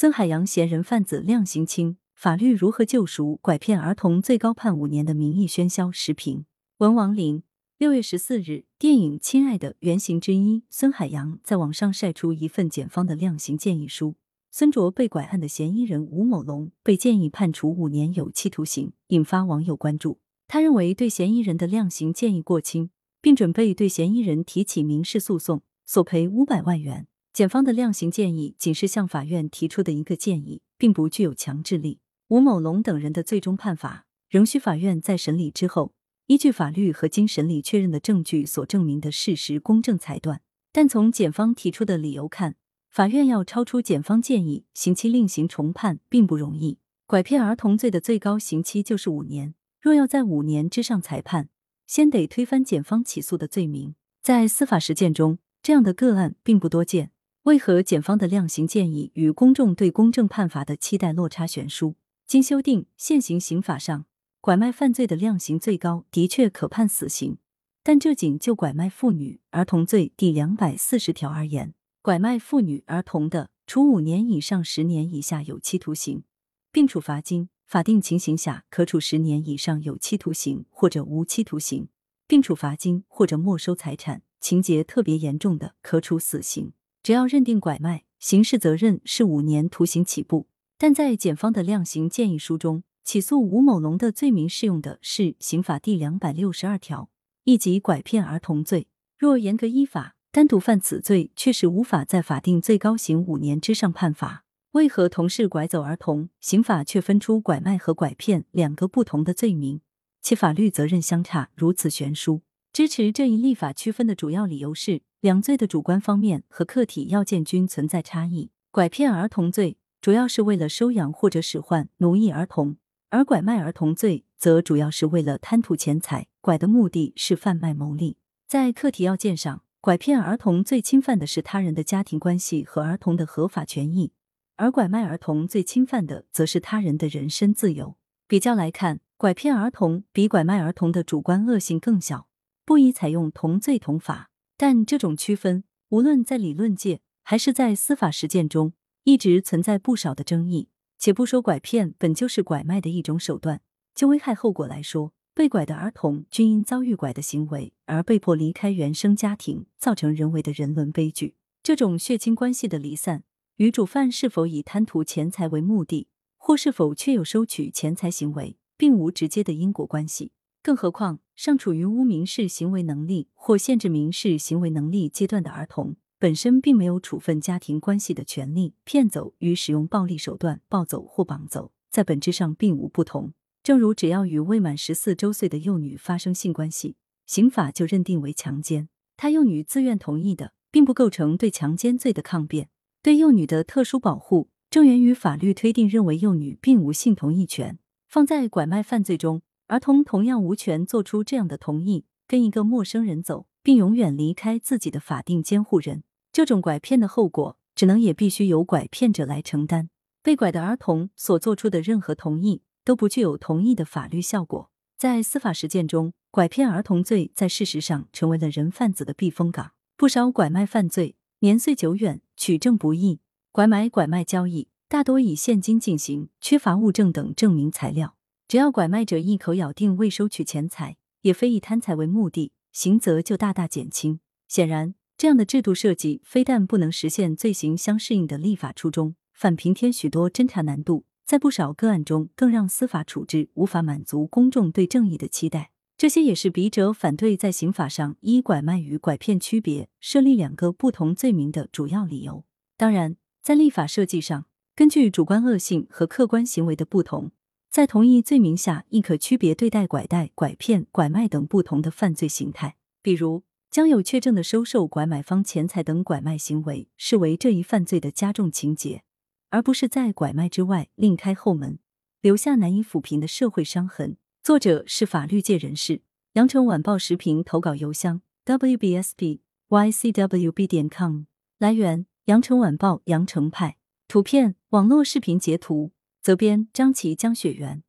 孙海洋嫌人贩子量刑轻，法律如何救赎拐骗儿童最高判五年的民意喧嚣？时评文王林。六月十四日，电影《亲爱的》原型之一孙海洋在网上晒出一份检方的量刑建议书。孙卓被拐案的嫌疑人吴某龙被建议判处五年有期徒刑，引发网友关注。他认为对嫌疑人的量刑建议过轻，并准备对嫌疑人提起民事诉讼，索赔五百万元。检方的量刑建议仅是向法院提出的一个建议，并不具有强制力。吴某龙等人的最终判罚仍需法院在审理之后。依据法律和经审理确认的证据所证明的事实公正裁断，但从检方提出的理由看，法院要超出检方建议，刑期另行重判并不容易。拐骗儿童罪的最高刑期就是五年，若要在五年之上裁判，先得推翻检方起诉的罪名。在司法实践中，这样的个案并不多见。为何检方的量刑建议与公众对公正判罚的期待落差悬殊？经修订现行刑法上。拐卖犯罪的量刑最高的确可判死刑，但这仅就拐卖妇女儿童罪第两百四十条而言，拐卖妇女儿童的，处五年以上十年以下有期徒刑，并处罚金；法定情形下，可处十年以上有期徒刑或者无期徒刑，并处罚金或者没收财产；情节特别严重的，可处死刑。只要认定拐卖，刑事责任是五年徒刑起步。但在检方的量刑建议书中。起诉吴某龙的罪名适用的是刑法第两百六十二条，一级拐骗儿童罪。若严格依法，单独犯此罪，确实无法在法定最高刑五年之上判罚。为何同是拐走儿童，刑法却分出拐卖和拐骗两个不同的罪名，其法律责任相差如此悬殊？支持这一立法区分的主要理由是，两罪的主观方面和客体要件均存在差异。拐骗儿童罪主要是为了收养或者使唤、奴役儿童。而拐卖儿童罪则主要是为了贪图钱财，拐的目的是贩卖牟利。在客体要件上，拐骗儿童最侵犯的是他人的家庭关系和儿童的合法权益，而拐卖儿童最侵犯的则是他人的人身自由。比较来看，拐骗儿童比拐卖儿童的主观恶性更小，不宜采用同罪同罚。但这种区分，无论在理论界还是在司法实践中，一直存在不少的争议。且不说拐骗本就是拐卖的一种手段，就危害后果来说，被拐的儿童均因遭遇拐的行为而被迫离开原生家庭，造成人为的人伦悲剧。这种血亲关系的离散，与主犯是否以贪图钱财为目的，或是否确有收取钱财行为，并无直接的因果关系。更何况，尚处于无民事行为能力或限制民事行为能力阶段的儿童。本身并没有处分家庭关系的权利，骗走与使用暴力手段抱走或绑走，在本质上并无不同。正如只要与未满十四周岁的幼女发生性关系，刑法就认定为强奸，他幼女自愿同意的，并不构成对强奸罪的抗辩。对幼女的特殊保护，正源于法律推定认为幼女并无性同意权。放在拐卖犯罪中，儿童同样无权做出这样的同意，跟一个陌生人走，并永远离开自己的法定监护人。这种拐骗的后果，只能也必须由拐骗者来承担。被拐的儿童所做出的任何同意，都不具有同意的法律效果。在司法实践中，拐骗儿童罪在事实上成为了人贩子的避风港。不少拐卖犯罪年岁久远，取证不易，拐买、拐卖交易大多以现金进行，缺乏物证等证明材料。只要拐卖者一口咬定未收取钱财，也非以贪财为目的，刑责就大大减轻。显然。这样的制度设计，非但不能实现罪行相适应的立法初衷，反平添许多侦查难度，在不少个案中，更让司法处置无法满足公众对正义的期待。这些也是笔者反对在刑法上依拐卖与拐骗区别设立两个不同罪名的主要理由。当然，在立法设计上，根据主观恶性和客观行为的不同，在同一罪名下亦可区别对待拐带、拐骗、拐卖等不同的犯罪形态，比如。将有确证的收受拐买方钱财等拐卖行为视为这一犯罪的加重情节，而不是在拐卖之外另开后门，留下难以抚平的社会伤痕。作者是法律界人士。羊城晚报时评投稿邮箱：wbsbycwb 点 com。来源：羊城晚报羊城派。图片：网络视频截图。责编：张琪江雪原。